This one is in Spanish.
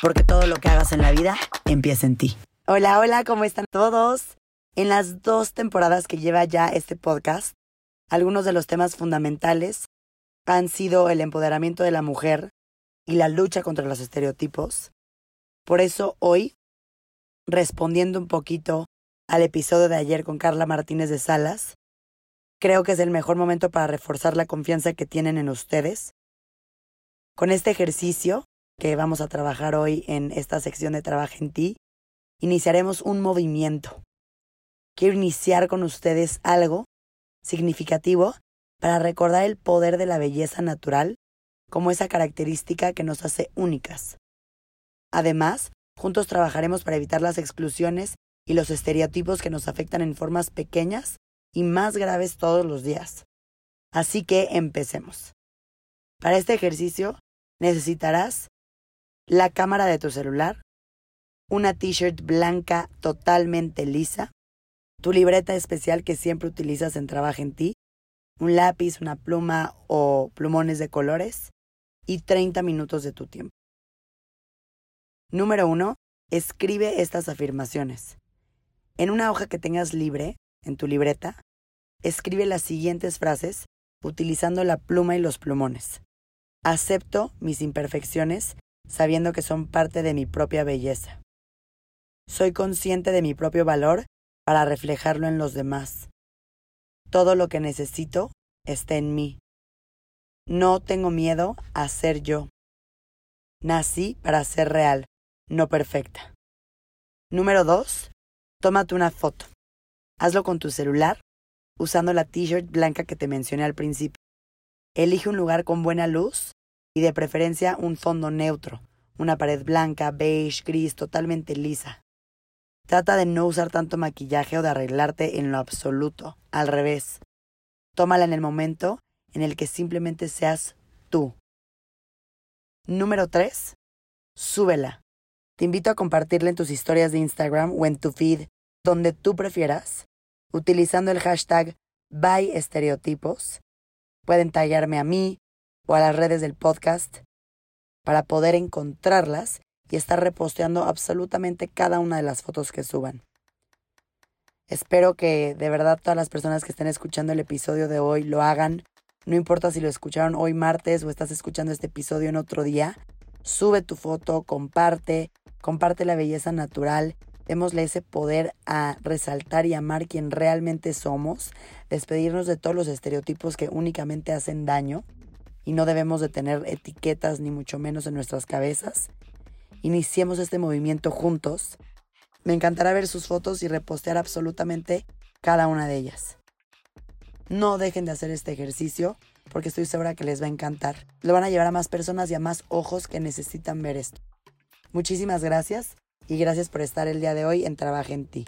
porque todo lo que hagas en la vida empieza en ti. Hola, hola, ¿cómo están todos? En las dos temporadas que lleva ya este podcast, algunos de los temas fundamentales han sido el empoderamiento de la mujer y la lucha contra los estereotipos. Por eso hoy, respondiendo un poquito al episodio de ayer con Carla Martínez de Salas, creo que es el mejor momento para reforzar la confianza que tienen en ustedes. Con este ejercicio que vamos a trabajar hoy en esta sección de Trabaja en ti, iniciaremos un movimiento. Quiero iniciar con ustedes algo significativo para recordar el poder de la belleza natural como esa característica que nos hace únicas. Además, juntos trabajaremos para evitar las exclusiones y los estereotipos que nos afectan en formas pequeñas y más graves todos los días. Así que empecemos. Para este ejercicio necesitarás la cámara de tu celular, una t-shirt blanca totalmente lisa, tu libreta especial que siempre utilizas en Trabajo en ti, un lápiz, una pluma o plumones de colores y 30 minutos de tu tiempo. Número 1. Escribe estas afirmaciones. En una hoja que tengas libre, en tu libreta, escribe las siguientes frases utilizando la pluma y los plumones. Acepto mis imperfecciones sabiendo que son parte de mi propia belleza. Soy consciente de mi propio valor para reflejarlo en los demás. Todo lo que necesito está en mí. No tengo miedo a ser yo. Nací para ser real, no perfecta. Número 2. Tómate una foto. Hazlo con tu celular, usando la t-shirt blanca que te mencioné al principio. Elige un lugar con buena luz y de preferencia un fondo neutro, una pared blanca, beige, gris, totalmente lisa. Trata de no usar tanto maquillaje o de arreglarte en lo absoluto, al revés. Tómala en el momento en el que simplemente seas tú. Número 3. Súbela. Te invito a compartirla en tus historias de Instagram o en tu feed, donde tú prefieras, utilizando el hashtag ByEstereotipos. Pueden tallarme a mí, o a las redes del podcast para poder encontrarlas y estar reposteando absolutamente cada una de las fotos que suban. Espero que de verdad todas las personas que estén escuchando el episodio de hoy lo hagan. No importa si lo escucharon hoy martes o estás escuchando este episodio en otro día. Sube tu foto, comparte, comparte la belleza natural. Démosle ese poder a resaltar y amar quien realmente somos. Despedirnos de todos los estereotipos que únicamente hacen daño y no debemos de tener etiquetas ni mucho menos en nuestras cabezas. Iniciemos este movimiento juntos. Me encantará ver sus fotos y repostear absolutamente cada una de ellas. No dejen de hacer este ejercicio porque estoy segura que les va a encantar. Lo van a llevar a más personas y a más ojos que necesitan ver esto. Muchísimas gracias y gracias por estar el día de hoy en Trabaja en ti.